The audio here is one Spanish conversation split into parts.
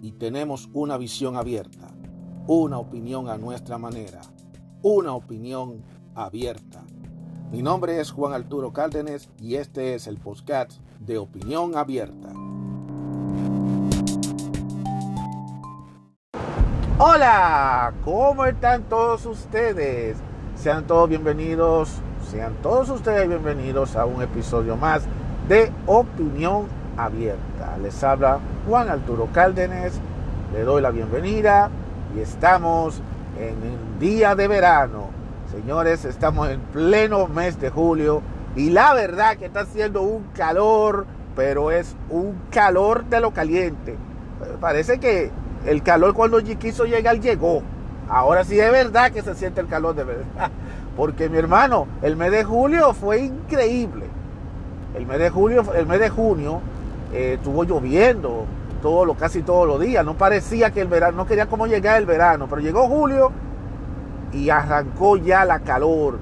Y tenemos una visión abierta, una opinión a nuestra manera, una opinión abierta. Mi nombre es Juan Arturo Cárdenas y este es el podcast de Opinión Abierta. Hola, ¿cómo están todos ustedes? Sean todos bienvenidos, sean todos ustedes bienvenidos a un episodio más de Opinión Abierta. Les habla Juan Arturo Cárdenas, le doy la bienvenida y estamos en el día de verano Señores, estamos en pleno mes de julio y la verdad que está haciendo un calor, pero es un calor de lo caliente. Parece que el calor cuando quiso llegar llegó. Ahora sí es verdad que se siente el calor de verdad. Porque mi hermano, el mes de julio fue increíble. El mes de julio, el mes de junio eh, estuvo lloviendo todo lo, casi todos los días. No parecía que el verano, no quería cómo llegar el verano, pero llegó julio y arrancó ya la calor.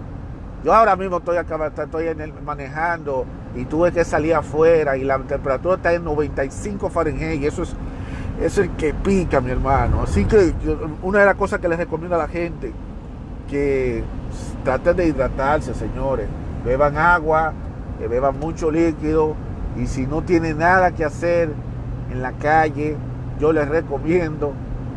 Yo ahora mismo estoy, acá, estoy manejando y tuve que salir afuera y la temperatura está en 95 Fahrenheit y eso es, eso es el que pica, mi hermano. Así que una de las cosas que les recomiendo a la gente, que traten de hidratarse, señores. Beban agua, que beban mucho líquido y si no tienen nada que hacer en la calle, yo les recomiendo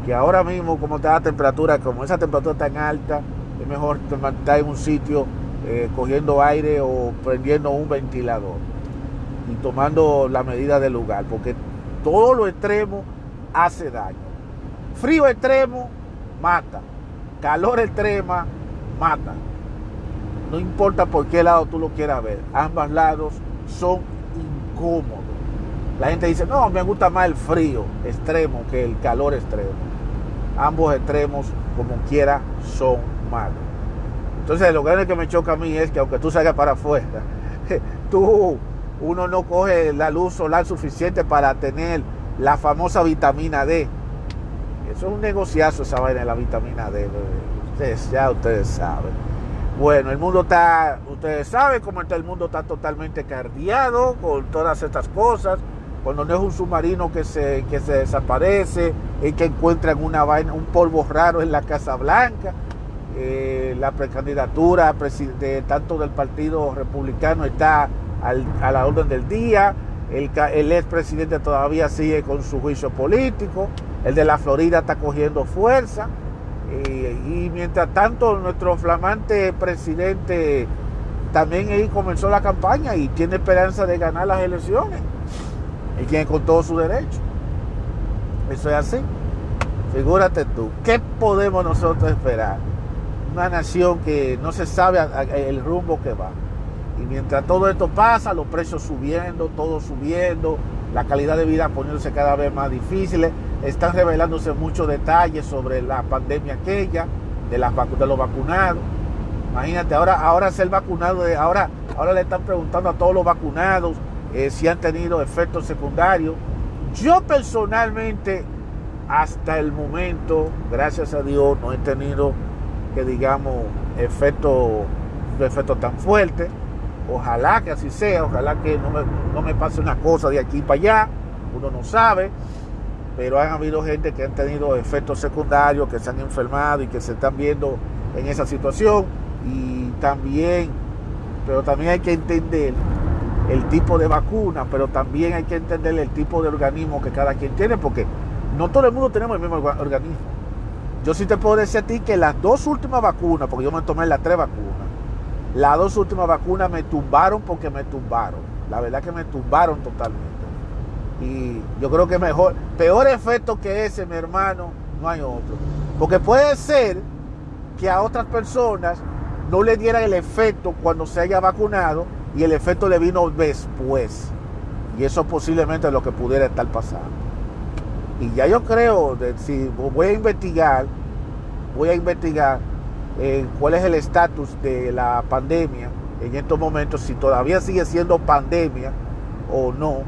que ahora mismo como está la temperatura, como esa temperatura tan alta, es mejor estar en un sitio eh, cogiendo aire o prendiendo un ventilador y tomando la medida del lugar, porque todo lo extremo hace daño. Frío extremo mata, calor extrema mata. No importa por qué lado tú lo quieras ver, ambos lados son incómodos. La gente dice, no, me gusta más el frío extremo que el calor extremo ambos extremos, como quiera, son malos. Entonces, lo grande que me choca a mí es que aunque tú salgas para afuera, tú, uno no coge la luz solar suficiente para tener la famosa vitamina D. Eso es un negociazo esa vaina de la vitamina D. Ustedes, ya ustedes saben. Bueno, el mundo está, ustedes saben cómo está el mundo está totalmente cardiado con todas estas cosas cuando no es un submarino que se, que se desaparece, y que encuentran una vaina, un polvo raro en la Casa Blanca. Eh, la precandidatura de, tanto del Partido Republicano está a la orden del día. El, el expresidente todavía sigue con su juicio político. El de la Florida está cogiendo fuerza. Eh, y mientras tanto, nuestro flamante presidente también ahí comenzó la campaña y tiene esperanza de ganar las elecciones y tiene con todo su derecho. Eso es así. Figúrate tú, ¿qué podemos nosotros esperar? Una nación que no se sabe el rumbo que va. Y mientras todo esto pasa, los precios subiendo, todo subiendo, la calidad de vida poniéndose cada vez más difíciles, están revelándose muchos detalles sobre la pandemia aquella, de, las de los vacunados. Imagínate, ahora, ahora ser vacunado, ahora, ahora le están preguntando a todos los vacunados eh, si han tenido efectos secundarios. Yo personalmente, hasta el momento, gracias a Dios, no he tenido que digamos efectos efecto tan fuertes. Ojalá que así sea, ojalá que no me, no me pase una cosa de aquí para allá, uno no sabe, pero han habido gente que han tenido efectos secundarios, que se han enfermado y que se están viendo en esa situación. Y también, pero también hay que entender el tipo de vacuna, pero también hay que entender el tipo de organismo que cada quien tiene, porque no todo el mundo tenemos el mismo organismo. Yo sí te puedo decir a ti que las dos últimas vacunas, porque yo me tomé las tres vacunas, las dos últimas vacunas me tumbaron porque me tumbaron. La verdad que me tumbaron totalmente. Y yo creo que mejor, peor efecto que ese, mi hermano, no hay otro. Porque puede ser que a otras personas no le dieran el efecto cuando se haya vacunado y el efecto le vino después. Y eso posiblemente lo que pudiera estar pasando. Y ya yo creo, de, si voy a investigar, voy a investigar eh, cuál es el estatus de la pandemia en estos momentos, si todavía sigue siendo pandemia o no.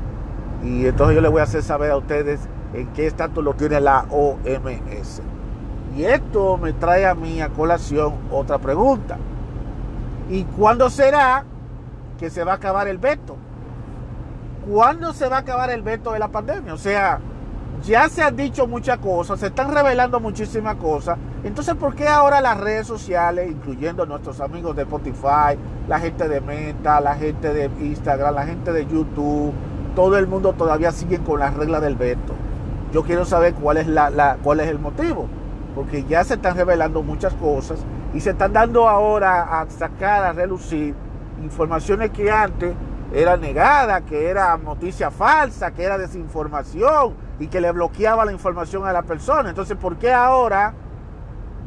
Y entonces yo le voy a hacer saber a ustedes en qué estatus lo tiene la OMS. Y esto me trae a mí a colación otra pregunta. ¿Y cuándo será que se va a acabar el veto? ¿Cuándo se va a acabar el veto de la pandemia? O sea, ya se han dicho muchas cosas, se están revelando muchísimas cosas. Entonces, ¿por qué ahora las redes sociales, incluyendo nuestros amigos de Spotify, la gente de Meta, la gente de Instagram, la gente de YouTube, todo el mundo todavía sigue con las reglas del veto? Yo quiero saber cuál es, la, cuál es el motivo, porque ya se están revelando muchas cosas y se están dando ahora a sacar, a relucir informaciones que antes era negada, que era noticia falsa, que era desinformación y que le bloqueaba la información a la persona. Entonces, ¿por qué ahora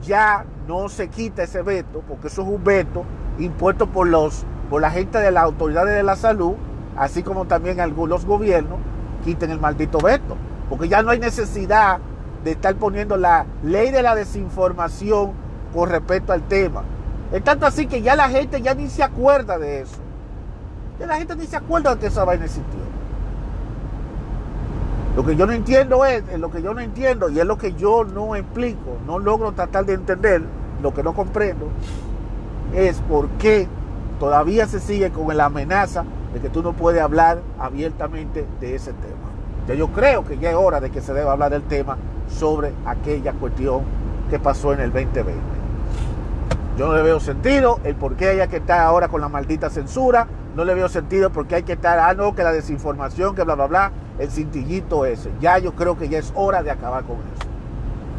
ya no se quita ese veto? Porque eso es un veto impuesto por, los, por la gente de las autoridades de la salud, así como también algunos gobiernos, quiten el maldito veto. Porque ya no hay necesidad de estar poniendo la ley de la desinformación con respecto al tema. Es tanto así que ya la gente ya ni se acuerda de eso. Ya la gente ni se acuerda de que esa vaina existió. Lo que yo no entiendo es, lo que yo no entiendo y es lo que yo no explico, no logro tratar de entender, lo que no comprendo, es por qué todavía se sigue con la amenaza de que tú no puedes hablar abiertamente de ese tema. Ya yo creo que ya es hora de que se deba hablar del tema sobre aquella cuestión que pasó en el 2020. Yo no le veo sentido el por qué hay que estar ahora con la maldita censura. No le veo sentido porque hay que estar, ah, no, que la desinformación, que bla, bla, bla, el cintillito ese. Ya yo creo que ya es hora de acabar con eso.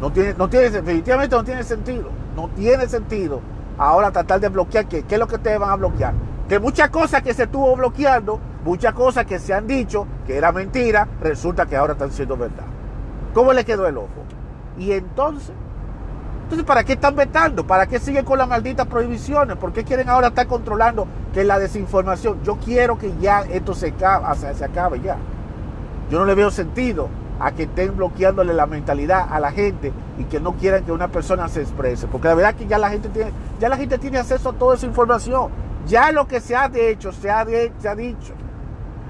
No tiene, definitivamente no tiene sentido. No tiene sentido ahora tratar de bloquear. ¿Qué, qué es lo que ustedes van a bloquear? Que muchas cosas que se estuvo bloqueando, muchas cosas que se han dicho que era mentira, resulta que ahora están siendo verdad. ¿Cómo le quedó el ojo? Y entonces, entonces, ¿para qué están vetando? ¿Para qué siguen con las malditas prohibiciones? ¿Por qué quieren ahora estar controlando que la desinformación? Yo quiero que ya esto se acabe, se acabe ya. Yo no le veo sentido a que estén bloqueándole la mentalidad a la gente y que no quieran que una persona se exprese. Porque la verdad es que ya la gente tiene, ya la gente tiene acceso a toda esa información. Ya lo que se ha hecho, se ha, dicho.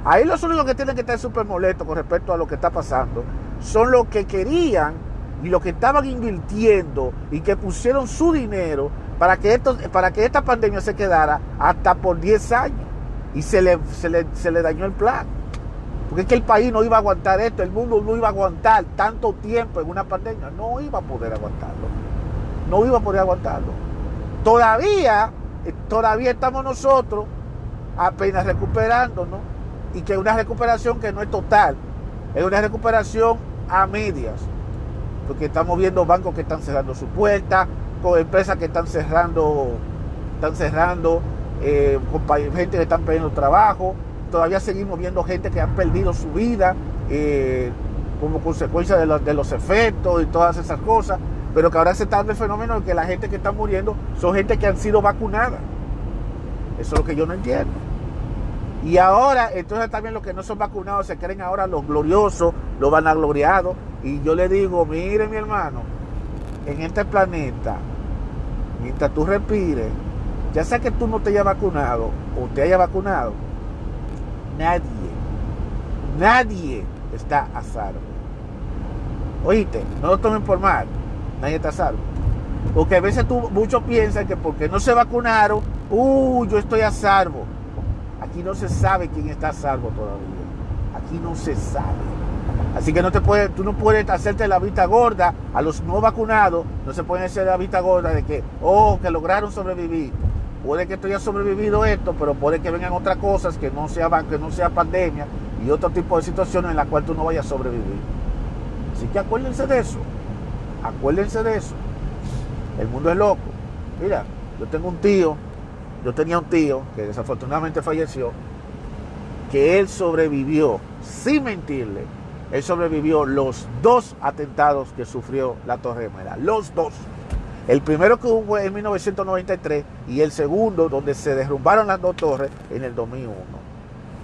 Ahí los únicos que tienen que estar súper molestos con respecto a lo que está pasando son los que querían y los que estaban invirtiendo y que pusieron su dinero para que, esto, para que esta pandemia se quedara hasta por 10 años. Y se le, se le, se le dañó el plan. Porque es que el país no iba a aguantar esto, el mundo no iba a aguantar tanto tiempo en una pandemia. No iba a poder aguantarlo. No iba a poder aguantarlo. Todavía, todavía estamos nosotros apenas recuperándonos y que una recuperación que no es total. Es una recuperación a medias porque estamos viendo bancos que están cerrando su puerta, con empresas que están cerrando, están cerrando, eh, gente que están perdiendo trabajo, todavía seguimos viendo gente que ha perdido su vida eh, como consecuencia de, de, los efectos y todas esas cosas, pero que ahora se está dando el fenómeno de que la gente que está muriendo son gente que han sido vacunadas. Eso es lo que yo no entiendo. Y ahora, entonces también los que no son vacunados se creen ahora los gloriosos, los vanagloriados. Y yo le digo, mire mi hermano, en este planeta, mientras tú respires, ya sea que tú no te hayas vacunado o te hayas vacunado, nadie, nadie está a salvo. Oíste, no lo tomen por mal, nadie está salvo. Porque a veces muchos piensan que porque no se vacunaron, uh, yo estoy a salvo. Aquí no se sabe quién está a salvo todavía. Aquí no se sabe. Así que no te puede, tú no puedes hacerte la vista gorda a los no vacunados, no se puede hacer la vista gorda de que, oh, que lograron sobrevivir. Puede que tú hayas sobrevivido esto, pero puede que vengan otras cosas que no sea, que no sea pandemia y otro tipo de situaciones en las cuales tú no vayas a sobrevivir. Así que acuérdense de eso. Acuérdense de eso. El mundo es loco. Mira, yo tengo un tío yo tenía un tío que desafortunadamente falleció, que él sobrevivió, sin mentirle, él sobrevivió los dos atentados que sufrió la Torre Gemela, los dos. El primero que hubo en 1993 y el segundo donde se derrumbaron las dos torres en el 2001.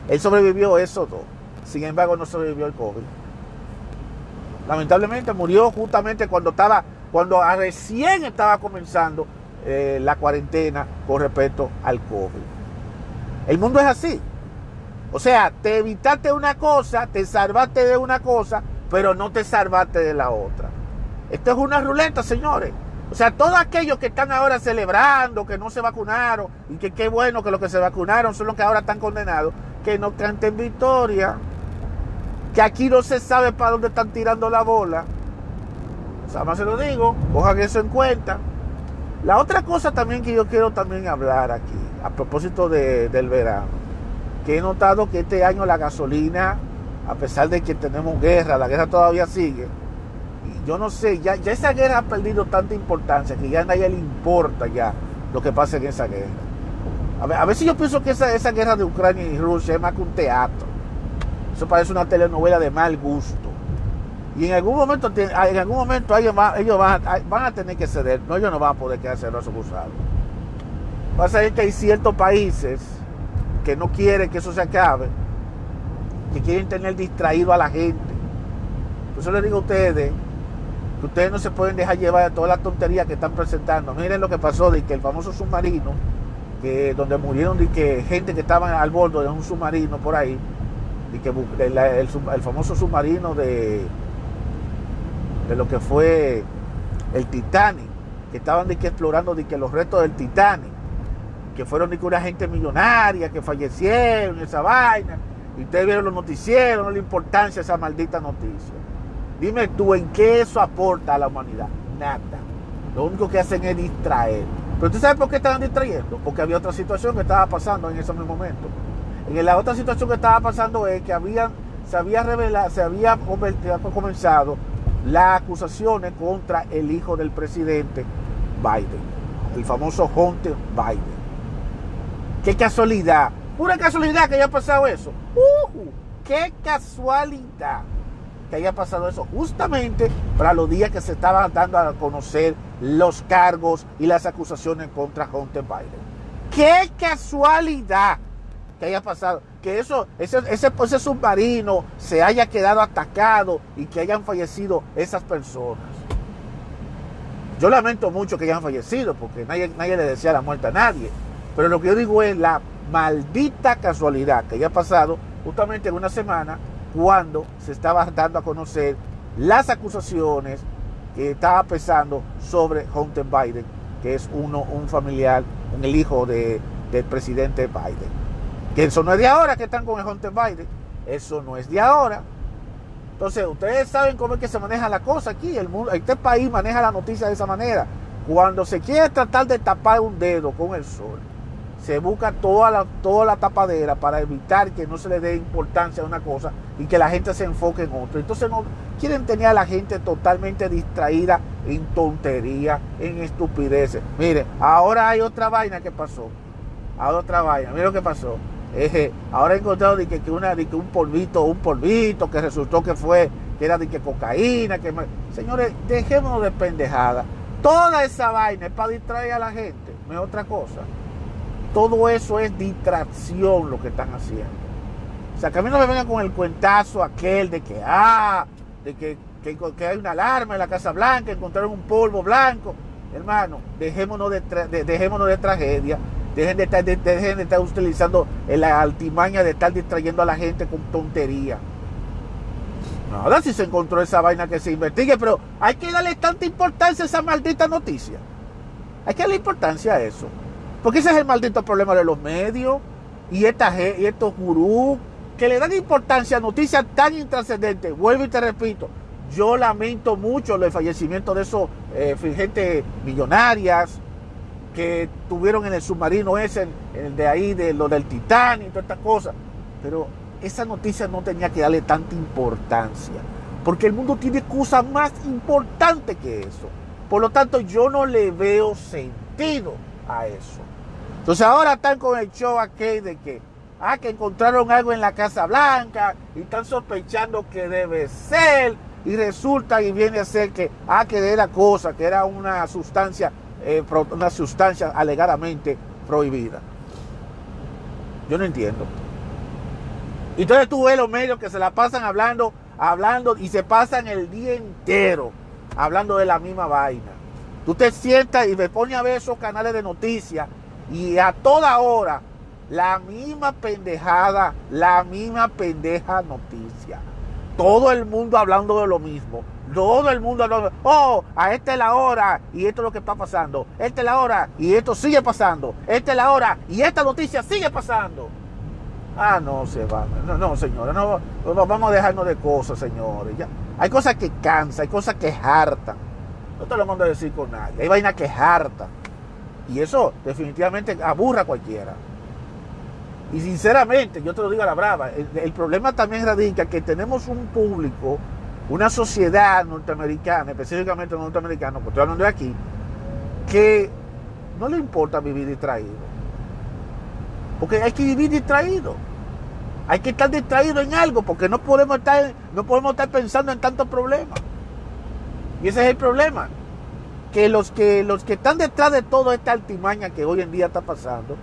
Él sobrevivió esos dos. Sin embargo, no sobrevivió el COVID. Lamentablemente murió justamente cuando estaba, cuando recién estaba comenzando eh, la cuarentena con respecto al COVID. El mundo es así. O sea, te evitaste una cosa, te salvaste de una cosa, pero no te salvaste de la otra. Esto es una ruleta, señores. O sea, todos aquellos que están ahora celebrando que no se vacunaron y que qué bueno que los que se vacunaron son los que ahora están condenados, que no canten victoria. Que aquí no se sabe para dónde están tirando la bola. O sea, más se lo digo, cojan eso en cuenta. La otra cosa también que yo quiero también hablar aquí, a propósito del verano, que he notado que este año la gasolina, a pesar de que tenemos guerra, la guerra todavía sigue, yo no sé, ya, esa guerra ha perdido tanta importancia que ya a nadie le importa ya lo que pasa en esa guerra. A, ver, a veces yo pienso que esa guerra de Ucrania y Rusia es más que un teatro. Eso parece una telenovela de mal gusto. Y en algún momento, en algún momento ellos, van, ellos van, a, tener que ceder. No, ellos no van a poder quedarse los cruzados. Pasa es que hay ciertos países que no quieren que eso se acabe, que quieren tener distraído a la gente. Por eso les digo a ustedes que ustedes no se pueden dejar llevar de todas las tonterías que están presentando. Miren lo que pasó de que el famoso submarino, que donde murieron de que gente que estaba al borde de un submarino por ahí, y que el, famoso submarino de, de lo que fue el Titanic, que estaban de que explorando de que los restos del Titanic, que fueron una gente millonaria que fallecieron, esa vaina, y ustedes vieron los noticieros, no la importancia de esa maldita noticia. Dime tú, ¿en qué eso aporta a la humanidad? Nada. Lo único que hacen es distraer. Pero tú sabes por qué estaban distrayendo? Porque había otra situación que estaba pasando en ese momento. En la otra situación que estaba pasando es que habían, se había revelado, se había comenzado las acusaciones contra el hijo del presidente Biden, el famoso Hunter Biden. Qué casualidad, pura casualidad que haya pasado eso. Uh, qué casualidad que haya pasado eso justamente para los días que se estaban dando a conocer los cargos y las acusaciones contra Hunter Biden. Qué casualidad que haya pasado, que eso, ese, ese, submarino se haya quedado atacado y que hayan fallecido esas personas. Yo lamento mucho que hayan fallecido porque nadie, nadie le desea la muerte a nadie. Pero lo que yo digo es la maldita casualidad que haya pasado justamente en una semana cuando se estaba dando a conocer las acusaciones que estaba pesando sobre Hunter Biden, que es uno, un familiar, el hijo de, del presidente Biden. Que eso no es de ahora que están con el Hunter Biden. Eso no es de ahora. Entonces, ustedes saben cómo es que se maneja la cosa aquí. El mundo, este país maneja la noticia de esa manera. Cuando se quiere tratar de tapar un dedo con el sol, se busca toda la, toda la tapadera para evitar que no se le dé importancia a una cosa y que la gente se enfoque en otra. Entonces no quieren tener a la gente totalmente distraída en tontería, en estupideces. Mire, ahora hay otra vaina que pasó. Hay otra vaina. Mire lo que pasó ahora he encontrado de que, una, de que un polvito, un polvito que resultó que fue, que era de que cocaína, que señores, dejémonos de pendejada. Toda esa vaina es para distraer a la gente, no es otra cosa. Todo eso es distracción lo que están haciendo. O sea, que a mí no me vengan con el cuentazo aquel de que, ah, de que, que, hay una alarma en la Casa Blanca, encontraron un polvo blanco. Hermano, dejémonos de, dejémonos de tragedia Dejen de estar, dejen de estar utilizando la altimaña de estar distrayendo a la gente con tontería. Nada, si se encontró esa vaina que se investigue, pero hay que darle tanta importancia a esa maldita noticia. Hay que darle importancia a eso. Porque ese es el maldito problema de los medios y, esta, y estos gurús que le dan importancia a noticias tan intrascendentes. Vuelvo y te repito, yo lamento mucho el fallecimiento de esos eh, gente millonarias, que tuvieron en el submarino ese, el de ahí, de lo del Titanic todas estas cosas. Pero esa noticia no tenía que darle tanta importancia, porque el mundo tiene cosas más importantes que eso. Por lo tanto, yo no le veo sentido a eso. Entonces ahora están con el show aquel de que, ah, que encontraron algo en la Casa Blanca y están sospechando que debe ser y resulta y viene a ser que, ah, que era cosa, que era una sustancia eh, una sustancia alegadamente prohibida. Yo no entiendo. Entonces tú ves los medios que se la pasan hablando hablando y se pasan el día entero hablando de la misma vaina. Tú te sientas y me pones a ver esos canales de noticias y a toda hora la misma pendejada, la misma pendeja noticia. Todo el mundo hablando de lo mismo. Todo el mundo hablando, oh, a esta es la hora y esto es lo que está pasando. Esta es la hora y esto sigue pasando. Esta es la hora y esta noticia sigue pasando. Ah, no, se va. No, no, señores, no, vamos a dejarnos de cosas, señores. Ya. Hay cosas que cansan, hay cosas que hartan. No te lo mando a decir con nadie. Hay vainas que hartan. Y eso definitivamente aburra a cualquiera. Y sinceramente, yo te lo digo a la brava, el, problema también radica que tenemos un público, una sociedad norteamericana, específicamente norteamericana, porque estoy hablando de aquí, que no le importa vivir distraído. Porque hay que vivir distraído. Hay que estar distraído en algo porque no podemos estar, no podemos estar pensando en tantos problemas. Y ese es el problema. Que los que los que están detrás de toda esta altimaña que hoy en día está pasando,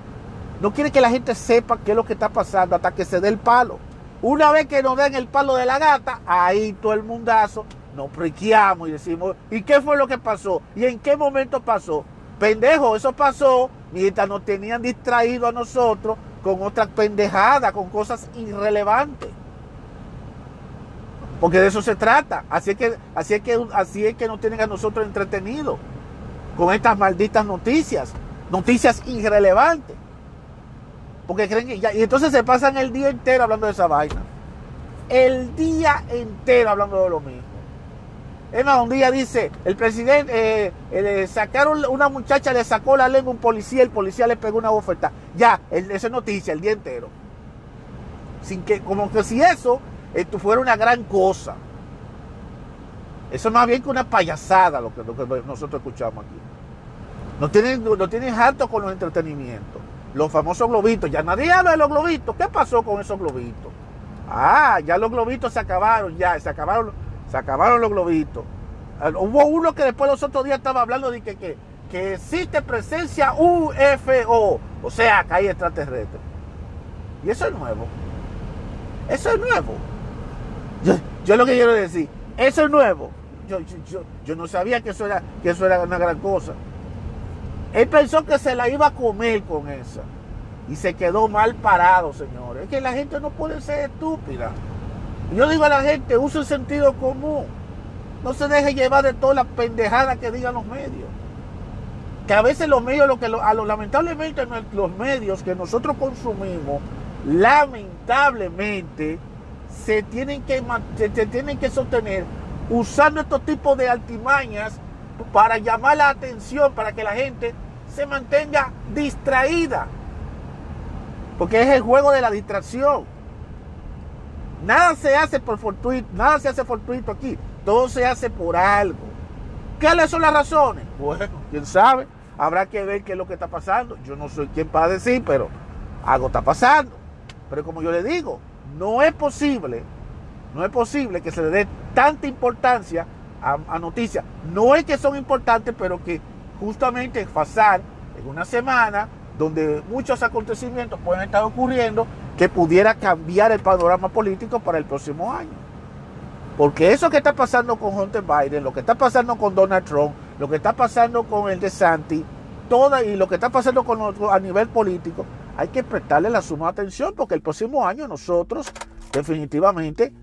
no quieren que la gente sepa qué es lo que está pasando hasta que se dé el palo. Una vez que nos den el palo de la gata, ahí todo el mundazo nos priqueamos y decimos, ¿y qué fue lo que pasó? ¿Y en qué momento pasó? Pendejo, eso pasó mientras nos tenían distraído a nosotros con otras pendejadas, con cosas irrelevantes. Porque de eso se trata. Así es que, así es que, así es que nos tienen a nosotros entretenidos con estas malditas noticias, noticias irrelevantes. Porque creen que ya, y entonces se pasan el día entero hablando de esa vaina. El día entero hablando de lo mismo. Es más, un día dice, el presidente, eh, eh, sacaron una muchacha, le sacó la lengua a un policía, el policía le pegó una bofetada. Ya, esa es noticia el día entero. Sin que, como que si eso esto fuera una gran cosa. Eso es más bien que una payasada lo que, nosotros escuchamos aquí. Nos tienen, nos tienen harto con los entretenimientos. Los famosos globitos. Ya nadie habla de los globitos. ¿Qué pasó con esos globitos? Ah, ya los globitos se acabaron, ya, se acabaron se acabaron los globitos. Ah, hubo uno que después los otros días estaba hablando de que, que, existe presencia UFO, o sea, que hay extraterrestres. Y eso es nuevo. Eso es nuevo. Yo, lo que quiero decir, eso es nuevo. Yo, yo, no sabía que eso, era, que eso era una gran cosa. Él pensó que se la iba a comer con esa. Y se quedó mal parado, señores. Es que la gente no puede ser estúpida. Yo digo a la gente, use el sentido común. No se deje llevar de toda la pendejada que digan los medios. Que a veces los medios, lo que a lo, lamentablemente los medios que nosotros consumimos, lamentablemente se tienen que, se, tienen que sostener usando estos tipos de altimañas para llamar la atención, para que la gente se mantenga distraída. Porque es el juego de la distracción. Nada se hace por fortuito, nada se hace fortuito aquí. Todo se hace por algo. ¿Cuáles son las razones? Bueno, quién sabe. Habrá que ver qué es lo que está pasando. Yo no soy quien para decir, pero algo está pasando. Pero como yo le digo, no es posible, no es posible que se le dé tanta importancia a, noticias. No es que son importantes, pero que justamente pasar en una semana donde muchos acontecimientos pueden estar ocurriendo que pudiera cambiar el panorama político para el próximo año. Porque eso que está pasando con Hunter Biden, lo que está pasando con Donald Trump, lo que está pasando con el de Santi, toda, y lo que está pasando con a nivel político, hay que prestarle la suma atención porque el próximo año nosotros definitivamente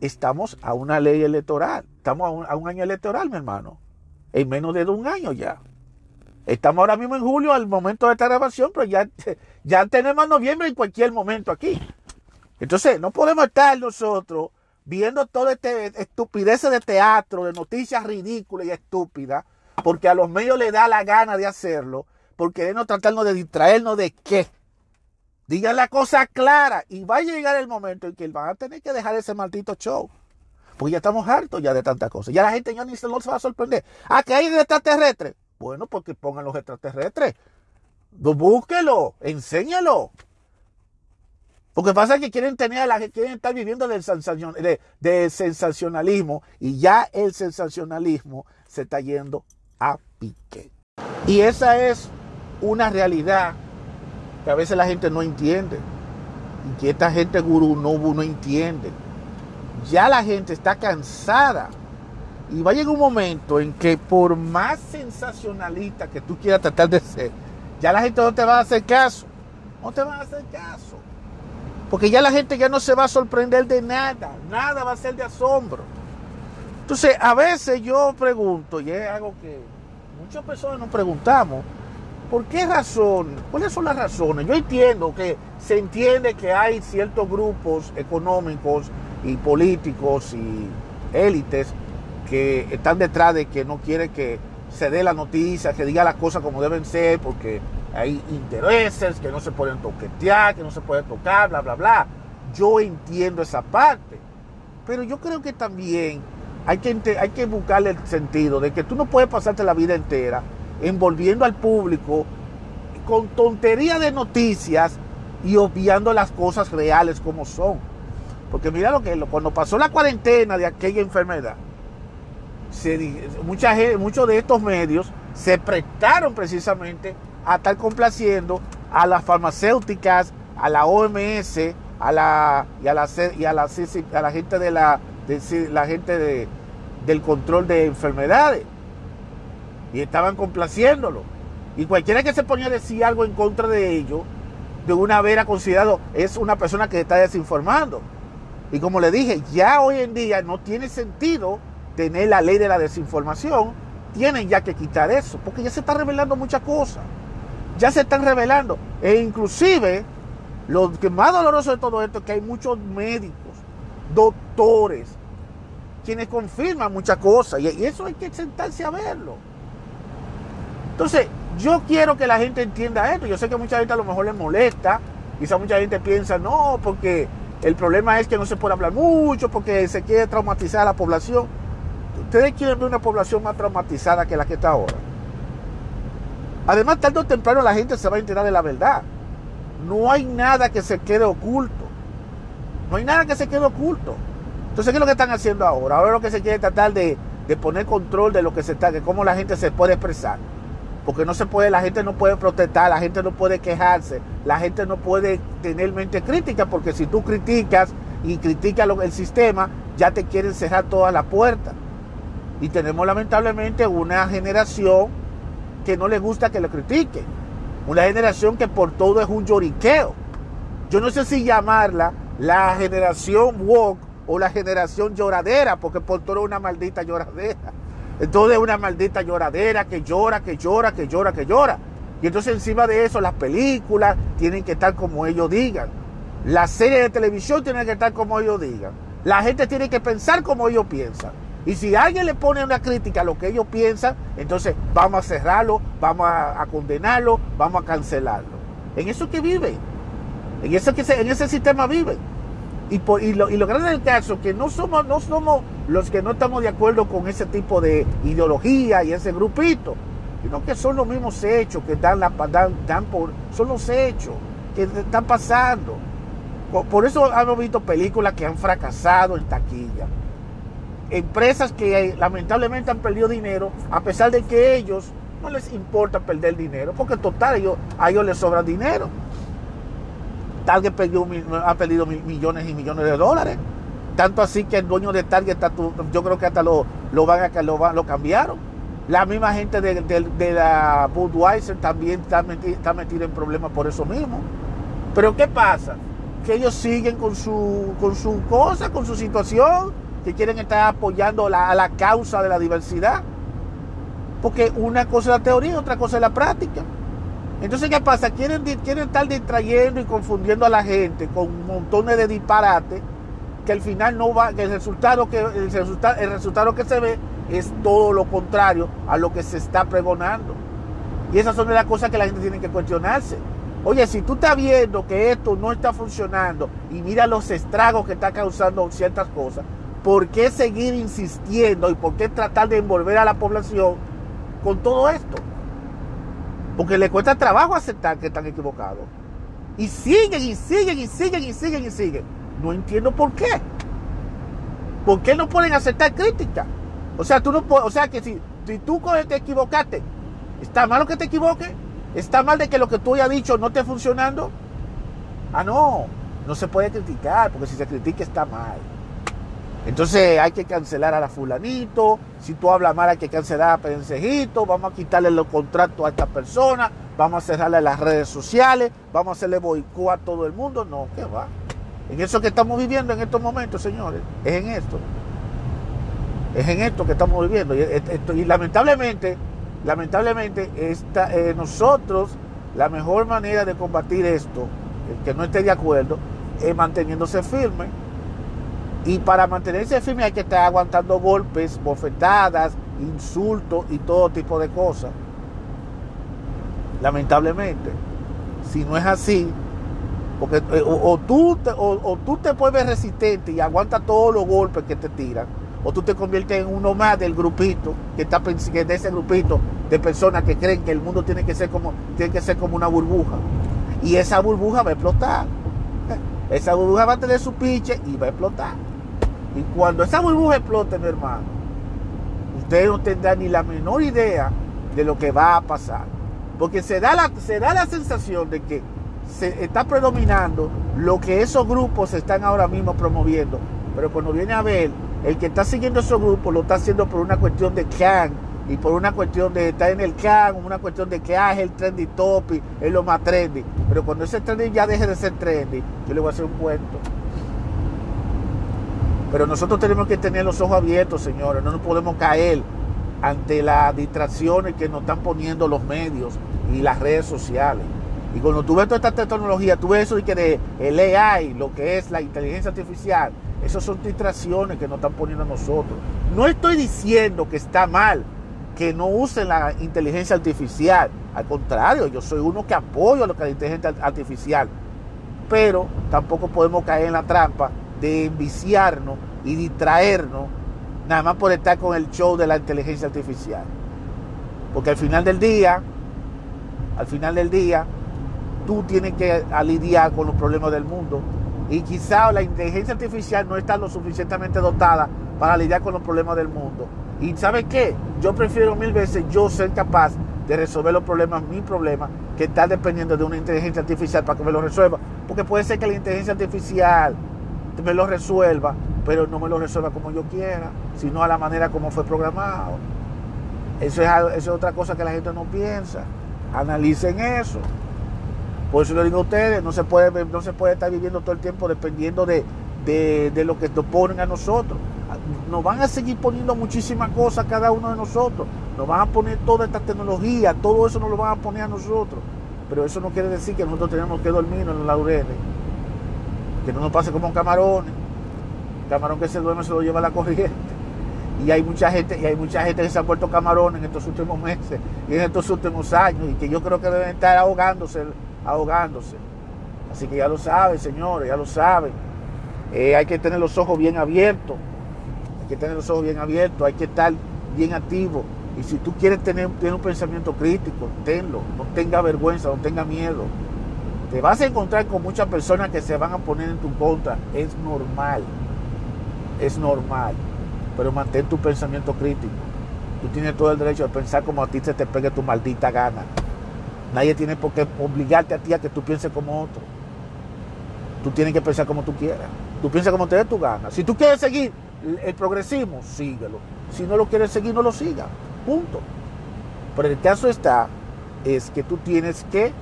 estamos a una ley electoral, estamos a un, año electoral, mi hermano, en menos de un año ya. Estamos ahora mismo en julio al momento de esta grabación, pero ya, ya tenemos noviembre en cualquier momento aquí. Entonces, no podemos estar nosotros viendo toda esta estupidez de teatro, de noticias ridículas y estúpidas, porque a los medios les da la gana de hacerlo, porque queremos tratarnos de distraernos de qué. Digan la cosa clara y va a llegar el momento en que van a tener que dejar ese maldito show. Porque ya estamos hartos ya de tantas cosas. Ya la gente ya ni se, nos va a sorprender. Ah, que hay extraterrestres. Bueno, porque pongan los extraterrestres. Búsquelo, enséñalo. Porque pasa que quieren tener la quieren estar viviendo del, sensacionalismo y ya el sensacionalismo se está yendo a pique. Y esa es una realidad que a veces la gente no entiende y que esta gente gurú no, no entiende. ya la gente está cansada. Y va a llegar un momento en que por más sensacionalista que tú quieras tratar de ser, ya la gente no te va a hacer caso. No te va a hacer caso. Porque ya la gente ya no se va a sorprender de nada. Nada va a ser de asombro. Entonces, a veces yo pregunto, y es algo que muchas personas nos preguntamos, ¿por qué razón? ¿Cuáles son las razones? Yo entiendo que se entiende que hay ciertos grupos económicos y políticos y élites que están detrás de que no quiere que se dé la noticia, que diga las cosas como deben ser, porque hay intereses que no se pueden toquetear, que no se puede tocar, bla, bla, bla. Yo entiendo esa parte, pero yo creo que también hay que, hay que buscarle el sentido de que tú no puedes pasarte la vida entera envolviendo al público con tontería de noticias y obviando las cosas reales como son. Porque mira lo que cuando pasó la cuarentena de aquella enfermedad, muchos de estos medios se prestaron precisamente a estar complaciendo a las farmacéuticas, a la OMS, a la y a la y a la, gente de la la gente de, del control de enfermedades. Y estaban complaciéndolo. Y cualquiera que se ponía a decir algo en contra de ellos, de una vez era considerado, es una persona que está desinformando. Y como le dije, ya hoy en día no tiene sentido tener la ley de la desinformación. Tienen ya que quitar eso, porque ya se está revelando muchas cosas. Ya se están revelando. E inclusive, lo que más doloroso de todo esto es que hay muchos médicos, doctores, quienes confirman muchas cosas. Y eso hay que sentarse a verlo. Entonces, yo quiero que la gente entienda esto. Yo sé que mucha gente a lo mejor les molesta. Quizá mucha gente piensa, no, porque el problema es que no se puede hablar mucho, porque se quiere traumatizar a la población. Ustedes quieren ver una población más traumatizada que la que está ahora. Además, tarde o temprano la gente se va a enterar de la verdad. No hay nada que se quede oculto. No hay nada que se quede oculto. Entonces, ¿qué es lo que están haciendo ahora? Ahora lo que se quiere tratar de poner control de lo que se está, de cómo la gente se puede expresar. Porque no se puede, la gente no puede protestar, la gente no puede quejarse, la gente no puede tener mente crítica, porque si tú criticas y criticas el sistema, ya te quieren cerrar todas las puertas. Y tenemos lamentablemente una generación que no le gusta que lo critiquen. Una generación que por todo es un lloriqueo. Yo no sé si llamarla la generación woke o la generación lloradera, porque por todo es una maldita lloradera. Entonces es una maldita lloradera que llora, que llora, que llora, que llora. Y entonces encima de eso las películas tienen que estar como ellos digan. Las series de televisión tienen que estar como ellos digan. La gente tiene que pensar como ellos piensan. Y si alguien le pone una crítica a lo que ellos piensan, entonces vamos a cerrarlo, vamos a, condenarlo, vamos a cancelarlo. En eso que viven. En, eso que en ese sistema viven. Y, lo, y lo grande del caso que no somos, no somos los que no estamos de acuerdo con ese tipo de ideología y ese grupito, sino que son los mismos hechos que dan la dan, dan por, son los hechos que están pasando. Por, eso hemos visto películas que han fracasado en taquilla. Empresas que eh, lamentablemente han perdido dinero, a pesar de que ellos no les importa perder dinero, porque total ellos, a ellos les sobra dinero. Target perdió, ha perdido millones y millones de dólares. Tanto así que el dueño de Target, yo creo que hasta lo, lo, van a, lo, lo cambiaron. La misma gente de, la Budweiser también está metida, en problemas por eso mismo. Pero ¿qué pasa? Que ellos siguen con su, con su cosa, con su situación, que quieren estar apoyando a la causa de la diversidad. Porque una cosa es la teoría, otra cosa es la práctica. Entonces, ¿qué pasa? Quieren, quieren estar distrayendo y confundiendo a la gente con montones de disparates que al final no va, que el resultado que, el resultado, el resultado que se ve es todo lo contrario a lo que se está pregonando. Y esas son las cosas que la gente tiene que cuestionarse. Oye, si tú estás viendo que esto no está funcionando y mira los estragos que está causando ciertas cosas, ¿por qué seguir insistiendo y por qué tratar de envolver a la población con todo esto? Porque le cuesta trabajo aceptar que están equivocados. Y siguen y siguen y siguen y siguen y siguen. No entiendo por qué. ¿Por qué no pueden aceptar crítica? O sea, tú no o sea que si, si tú te equivocaste, ¿está malo que te equivoques? ¿Está mal de que lo que tú hayas dicho no esté funcionando? Ah, no, no se puede criticar, porque si se critica está mal. Entonces hay que cancelar a la fulanito, si tú hablas mal hay que cancelar a Pensejito, vamos a quitarle los contratos a esta persona, vamos a cerrarle las redes sociales, vamos a hacerle boicot a todo el mundo. No, ¿qué va? En eso que estamos viviendo en estos momentos, señores, es en esto. Es en esto que estamos viviendo. Y, lamentablemente, lamentablemente, eh, nosotros, la mejor manera de combatir esto, el que no esté de acuerdo, es manteniéndose firme y para mantenerse firme hay que estar aguantando golpes, bofetadas, insultos y todo tipo de cosas. Lamentablemente. Si no es así, porque eh, o, tú te, o, tú te vuelves resistente y aguantas todos los golpes que te tiran, o tú te conviertes en uno más del grupito, que está que de ese grupito de personas que creen que el mundo tiene que ser como, tiene que ser como una burbuja. Y esa burbuja va a explotar. Esa burbuja va a tener su pinche y va a explotar. Y cuando esa burbuja explote, mi hermano, usted no tendrá ni la menor idea de lo que va a pasar. Porque se da la, se da la sensación de que se está predominando lo que esos grupos están ahora mismo promoviendo. Pero cuando viene a ver, el que está siguiendo esos grupos lo está haciendo por una cuestión de can y por una cuestión de estar en el can, una cuestión de que ah, es el trendy topic, es lo más trendy. Pero cuando ese trendy ya deje de ser trendy, yo le voy a hacer un cuento. Pero nosotros tenemos que tener los ojos abiertos, señores. No nos podemos caer ante las distracciones que nos están poniendo los medios y las redes sociales. Y cuando tú ves toda esta tecnología, tú ves eso y que de el AI, lo que es la inteligencia artificial, esas son distracciones que nos están poniendo a nosotros. No estoy diciendo que está mal que no usen la inteligencia artificial. Al contrario, yo soy uno que apoyo es la inteligencia artificial. Pero tampoco podemos caer en la trampa de enviciarnos y distraernos nada más por estar con el show de la inteligencia artificial. Porque al final del día, al final del día, tú tienes que lidiar con los problemas del mundo. Y quizá la inteligencia artificial no está lo suficientemente dotada para lidiar con los problemas del mundo. Y ¿sabe qué? Yo prefiero mil veces yo ser capaz de resolver los problemas, mi problema, que estar dependiendo de una inteligencia artificial para que me lo resuelva. Porque puede ser que la inteligencia artificial me lo resuelva, pero no me lo resuelva como yo quiera, sino a la manera como fue programado. Eso es, otra cosa que la gente no piensa. Analicen eso. Por eso le digo a ustedes, no se puede, no se puede estar viviendo todo el tiempo dependiendo de, de, lo que nos ponen a nosotros. Nos van a seguir poniendo muchísimas cosas cada uno de nosotros. Nos van a poner toda esta tecnología, todo eso nos lo van a poner a nosotros. Pero eso no quiere decir que nosotros tenemos que dormir en los laureles que no nos pase como camarones. Camarón que se duerme se lo lleva la corriente. Y hay mucha gente, y hay mucha gente que se ha puesto camarones en estos últimos meses y en estos últimos años, y que yo creo que deben estar ahogándose, ahogándose. Así que ya lo saben, señores, ya lo saben. Eh, hay que tener los ojos bien abiertos. Hay que tener los ojos bien abiertos, hay que estar bien activo. Y si tú quieres tener, tener un pensamiento crítico, tenlo. No tenga vergüenza, no tenga miedo. Te vas a encontrar con muchas personas que se van a poner en tu contra. Es normal. Es normal. Pero mantén tu pensamiento crítico. Tú tienes todo el derecho de pensar como a ti se te pegue tu maldita gana. Nadie tiene por qué obligarte a ti a que tú pienses como otro. Tú tienes que pensar como tú quieras. Tú piensas como te dé tu gana. Si tú quieres seguir el progresismo, síguelo. Si no lo quieres seguir, no lo sigas. Punto. Pero el caso está, es que tú tienes que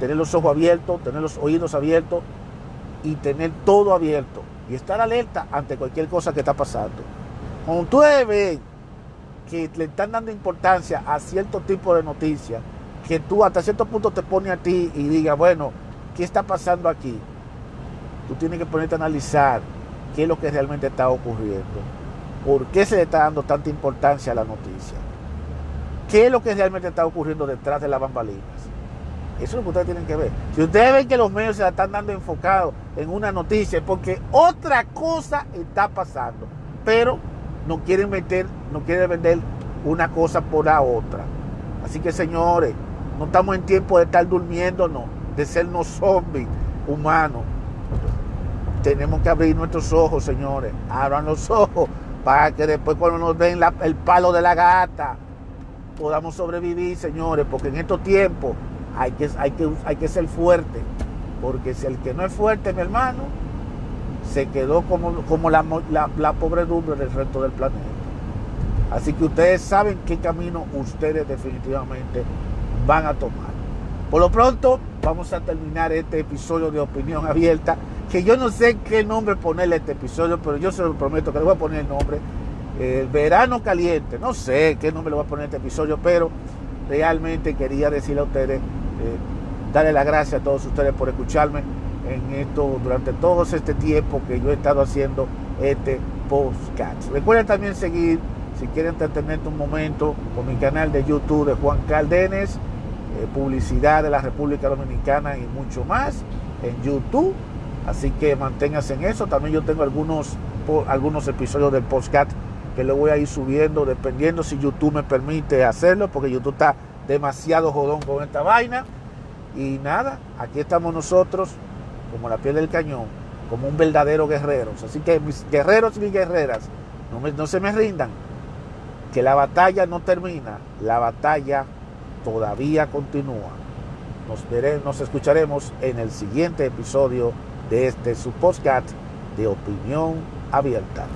tener los ojos abiertos, tener los oídos abiertos y tener todo abierto y estar alerta ante cualquier cosa que está pasando. Cuando tú ves que le están dando importancia a cierto tipo de noticias, que tú hasta cierto punto te pones a ti y digas, bueno, ¿qué está pasando aquí? Tú tienes que ponerte a analizar qué es lo que realmente está ocurriendo. ¿Por qué se le está dando tanta importancia a la noticia? ¿Qué es lo que realmente está ocurriendo detrás de las bambalinas? Eso es lo que ustedes tienen que ver. Si ustedes ven que los medios se la están dando enfocados en una noticia, es porque otra cosa está pasando. Pero no quieren meter, no quieren vender una cosa por la otra. Así que señores, no estamos en tiempo de estar durmiéndonos, de sernos zombies humanos. Tenemos que abrir nuestros ojos, señores. Abran los ojos para que después cuando nos den el palo de la gata podamos sobrevivir, señores, porque en estos tiempos hay que, hay que, hay que ser fuerte. Porque si el que no es fuerte, mi hermano, se quedó como, como la, la, la pobredumbre del resto del planeta. Así que ustedes saben qué camino ustedes definitivamente van a tomar. Por lo pronto, vamos a terminar este episodio de opinión abierta, que yo no sé qué nombre ponerle a este episodio, pero yo se lo prometo que le voy a poner el nombre. El verano caliente, no sé qué nombre le voy a poner a este episodio, pero realmente quería decirle a ustedes, darle las gracias a todos ustedes por escucharme en esto durante todo este tiempo que yo he estado haciendo este podcast. Recuerden también seguir, si quieren entretenerte un momento, con mi canal de YouTube de Juan Caldenes, eh, publicidad de la República Dominicana y mucho más en YouTube. Así que manténganse en eso. También yo tengo algunos, algunos episodios del podcast que lo voy a ir subiendo dependiendo si YouTube me permite hacerlo, porque YouTube está demasiado jodón con esta vaina. Y nada, aquí estamos nosotros como la piel del cañón, como un verdadero guerrero. Así que mis guerreros y mis guerreras, no, no se me rindan, que la batalla no termina, la batalla todavía continúa. Nos, nos escucharemos en el siguiente episodio de este su podcast de opinión abierta.